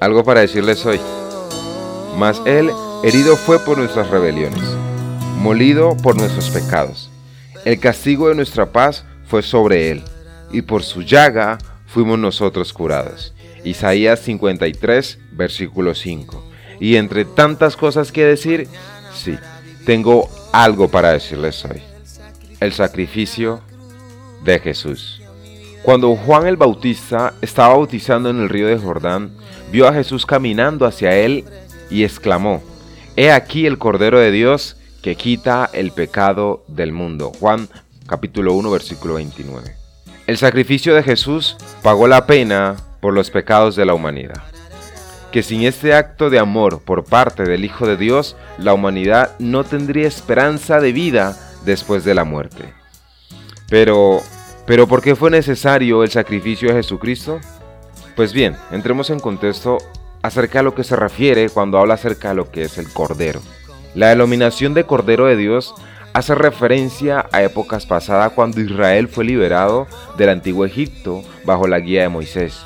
Algo para decirles hoy. Mas Él herido fue por nuestras rebeliones, molido por nuestros pecados. El castigo de nuestra paz fue sobre Él, y por su llaga fuimos nosotros curados. Isaías 53, versículo 5. Y entre tantas cosas que decir, sí, tengo algo para decirles hoy. El sacrificio de Jesús. Cuando Juan el Bautista estaba bautizando en el río de Jordán, vio a Jesús caminando hacia él y exclamó, He aquí el Cordero de Dios que quita el pecado del mundo. Juan capítulo 1 versículo 29. El sacrificio de Jesús pagó la pena por los pecados de la humanidad. Que sin este acto de amor por parte del Hijo de Dios, la humanidad no tendría esperanza de vida después de la muerte. Pero, pero ¿por qué fue necesario el sacrificio de Jesucristo? Pues bien, entremos en contexto acerca de lo que se refiere cuando habla acerca de lo que es el Cordero. La denominación de Cordero de Dios hace referencia a épocas pasadas cuando Israel fue liberado del antiguo Egipto bajo la guía de Moisés.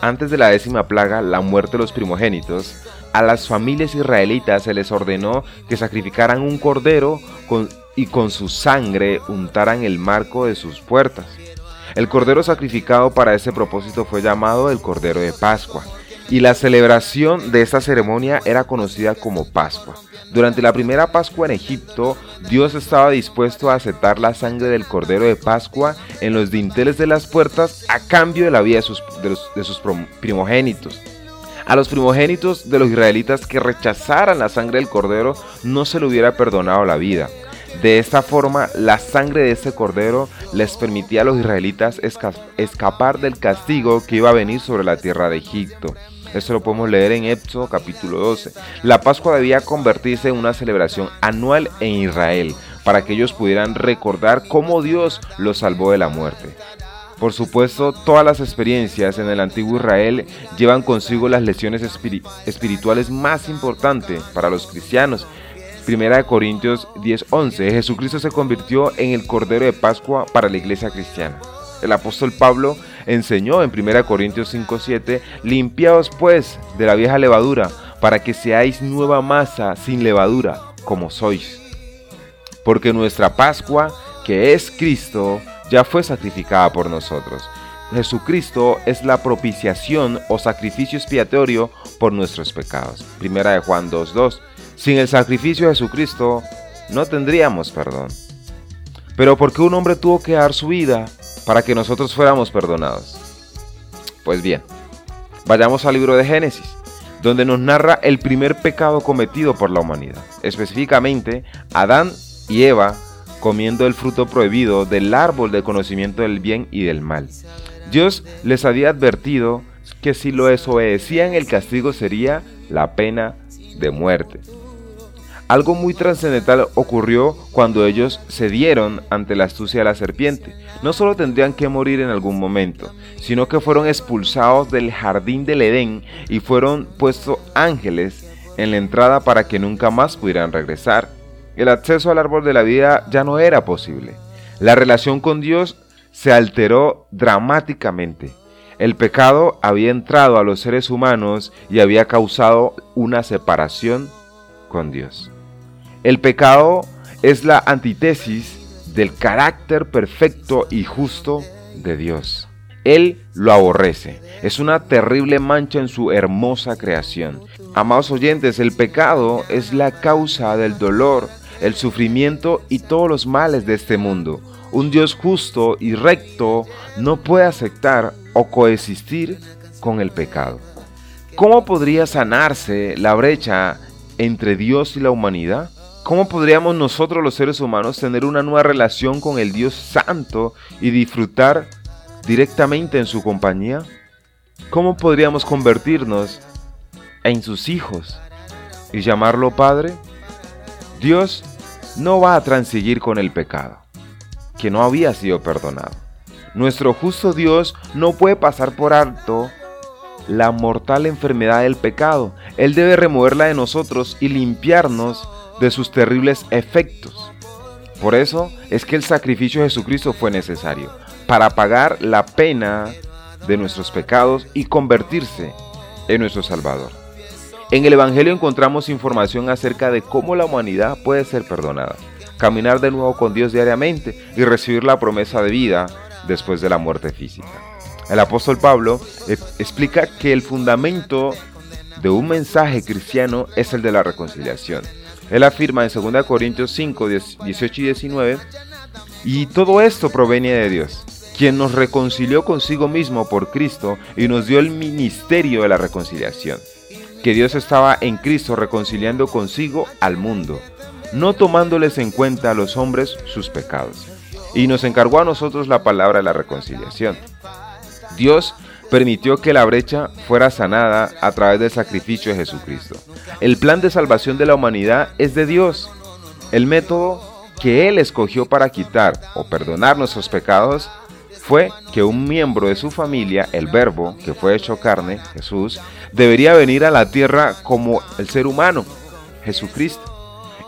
Antes de la décima plaga, la muerte de los primogénitos, a las familias israelitas se les ordenó que sacrificaran un cordero y con su sangre untaran el marco de sus puertas. El cordero sacrificado para ese propósito fue llamado el Cordero de Pascua, y la celebración de esta ceremonia era conocida como Pascua. Durante la primera Pascua en Egipto, Dios estaba dispuesto a aceptar la sangre del Cordero de Pascua en los dinteles de las puertas a cambio de la vida de sus, de sus primogénitos. A los primogénitos de los israelitas que rechazaran la sangre del Cordero no se le hubiera perdonado la vida. De esta forma, la sangre de este cordero les permitía a los israelitas escapar del castigo que iba a venir sobre la tierra de Egipto. Esto lo podemos leer en Éxodo capítulo 12. La Pascua debía convertirse en una celebración anual en Israel, para que ellos pudieran recordar cómo Dios los salvó de la muerte. Por supuesto, todas las experiencias en el antiguo Israel llevan consigo las lecciones espirituales más importantes para los cristianos Primera de Corintios 10:11, Jesucristo se convirtió en el Cordero de Pascua para la iglesia cristiana. El apóstol Pablo enseñó en 1 Corintios 5:7, limpiaos pues de la vieja levadura, para que seáis nueva masa sin levadura, como sois. Porque nuestra Pascua, que es Cristo, ya fue sacrificada por nosotros. Jesucristo es la propiciación o sacrificio expiatorio por nuestros pecados. Primera de Juan 2:2. Sin el sacrificio de Jesucristo no tendríamos perdón. Pero ¿por qué un hombre tuvo que dar su vida para que nosotros fuéramos perdonados? Pues bien, vayamos al libro de Génesis, donde nos narra el primer pecado cometido por la humanidad, específicamente Adán y Eva comiendo el fruto prohibido del árbol del conocimiento del bien y del mal. Dios les había advertido que si lo desobedecían el castigo sería la pena de muerte. Algo muy trascendental ocurrió cuando ellos cedieron ante la astucia de la serpiente. No solo tendrían que morir en algún momento, sino que fueron expulsados del jardín del Edén y fueron puestos ángeles en la entrada para que nunca más pudieran regresar. El acceso al árbol de la vida ya no era posible. La relación con Dios se alteró dramáticamente. El pecado había entrado a los seres humanos y había causado una separación con Dios. El pecado es la antítesis del carácter perfecto y justo de Dios. Él lo aborrece. Es una terrible mancha en su hermosa creación. Amados oyentes, el pecado es la causa del dolor, el sufrimiento y todos los males de este mundo. Un Dios justo y recto no puede aceptar o coexistir con el pecado. ¿Cómo podría sanarse la brecha entre Dios y la humanidad? ¿Cómo podríamos nosotros los seres humanos tener una nueva relación con el Dios Santo y disfrutar directamente en su compañía? ¿Cómo podríamos convertirnos en sus hijos y llamarlo Padre? Dios no va a transigir con el pecado, que no había sido perdonado. Nuestro justo Dios no puede pasar por alto la mortal enfermedad del pecado. Él debe removerla de nosotros y limpiarnos de sus terribles efectos. Por eso es que el sacrificio de Jesucristo fue necesario, para pagar la pena de nuestros pecados y convertirse en nuestro Salvador. En el Evangelio encontramos información acerca de cómo la humanidad puede ser perdonada, caminar de nuevo con Dios diariamente y recibir la promesa de vida después de la muerte física. El apóstol Pablo eh, explica que el fundamento de un mensaje cristiano es el de la reconciliación. Él afirma en 2 Corintios 5, 18 y 19, y todo esto proviene de Dios, quien nos reconcilió consigo mismo por Cristo y nos dio el ministerio de la reconciliación que Dios estaba en Cristo reconciliando consigo al mundo, no tomándoles en cuenta a los hombres sus pecados. Y nos encargó a nosotros la palabra de la reconciliación. Dios permitió que la brecha fuera sanada a través del sacrificio de Jesucristo. El plan de salvación de la humanidad es de Dios. El método que Él escogió para quitar o perdonar nuestros pecados fue que un miembro de su familia, el Verbo, que fue hecho carne, Jesús, debería venir a la tierra como el ser humano, Jesucristo,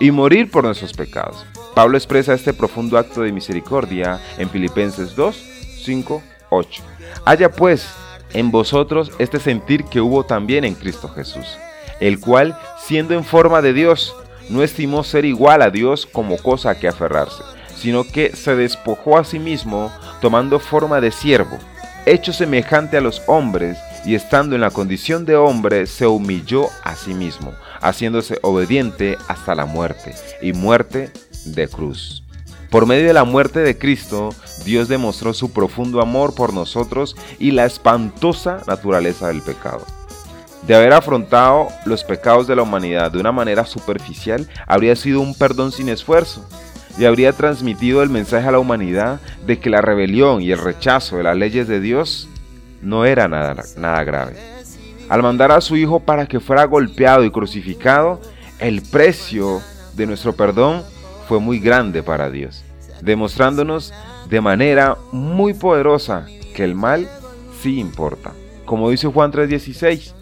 y morir por nuestros pecados. Pablo expresa este profundo acto de misericordia en Filipenses 2, 5, 8. Haya pues en vosotros este sentir que hubo también en Cristo Jesús, el cual, siendo en forma de Dios, no estimó ser igual a Dios como cosa que aferrarse, sino que se despojó a sí mismo, tomando forma de siervo, hecho semejante a los hombres, y estando en la condición de hombre, se humilló a sí mismo, haciéndose obediente hasta la muerte, y muerte de cruz. Por medio de la muerte de Cristo, Dios demostró su profundo amor por nosotros y la espantosa naturaleza del pecado. De haber afrontado los pecados de la humanidad de una manera superficial, habría sido un perdón sin esfuerzo, y habría transmitido el mensaje a la humanidad de que la rebelión y el rechazo de las leyes de Dios no era nada, nada grave. Al mandar a su Hijo para que fuera golpeado y crucificado, el precio de nuestro perdón fue muy grande para Dios, demostrándonos de manera muy poderosa que el mal sí importa. Como dice Juan 3:16,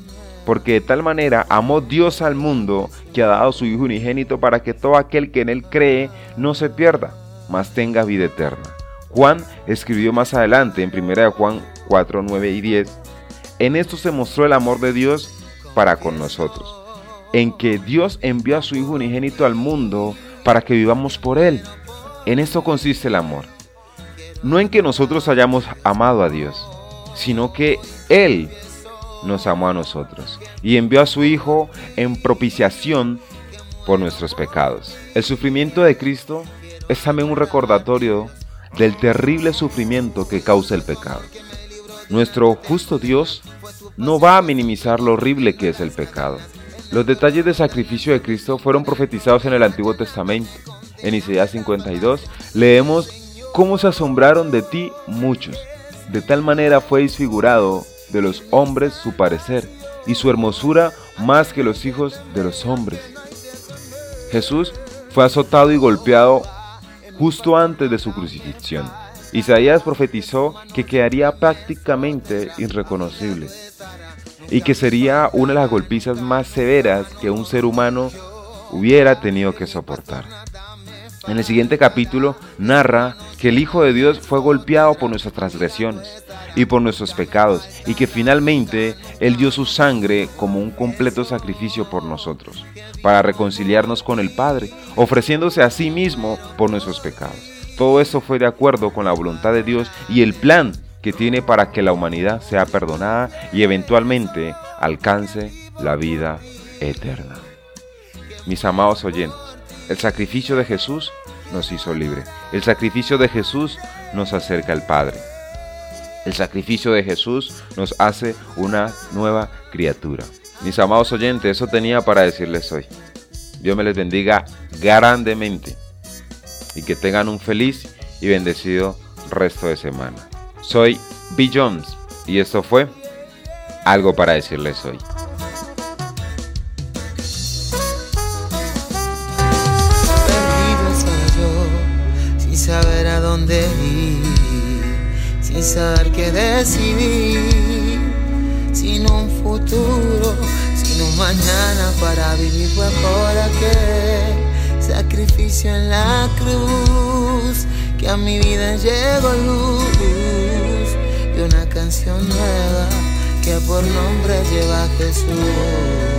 porque de tal manera amó Dios al mundo que ha dado su Hijo unigénito para que todo aquel que en él cree no se pierda, mas tenga vida eterna. Juan escribió más adelante en 1 Juan 4, 9 y 10, en esto se mostró el amor de Dios para con nosotros, en que Dios envió a su Hijo unigénito al mundo para que vivamos por Él. En esto consiste el amor. No en que nosotros hayamos amado a Dios, sino que Él nos amó a nosotros y envió a su Hijo en propiciación por nuestros pecados. El sufrimiento de Cristo es también un recordatorio del terrible sufrimiento que causa el pecado. Nuestro justo Dios no va a minimizar lo horrible que es el pecado. Los detalles del sacrificio de Cristo fueron profetizados en el Antiguo Testamento. En Isaías 52 leemos cómo se asombraron de ti muchos. De tal manera fue disfigurado de los hombres su parecer, y su hermosura más que los hijos de los hombres. Jesús fue azotado y golpeado justo antes de su crucifixión. Isaías profetizó que quedaría prácticamente irreconocible y que sería una de las golpizas más severas que un ser humano hubiera tenido que soportar. En el siguiente capítulo narra que el Hijo de Dios fue golpeado por nuestras transgresiones y por nuestros pecados y que finalmente Él dio su sangre como un completo sacrificio por nosotros, para reconciliarnos con el Padre, ofreciéndose a sí mismo por nuestros pecados. Todo esto fue de acuerdo con la voluntad de Dios y el plan que tiene para que la humanidad sea perdonada y eventualmente alcance la vida eterna. Mis amados oyentes, el sacrificio de Jesús nos hizo libre. El sacrificio de Jesús nos acerca al Padre. El sacrificio de Jesús nos hace una nueva criatura. Mis amados oyentes, eso tenía para decirles hoy. Dios me les bendiga grandemente y que tengan un feliz y bendecido resto de semana. Soy B. Jones y esto fue algo para decirles hoy. saber a dónde ir, sin saber qué decidir, sin un futuro, sin un mañana para vivir por aquel sacrificio en la cruz, que a mi vida llegó luz y una canción nueva que por nombre lleva Jesús.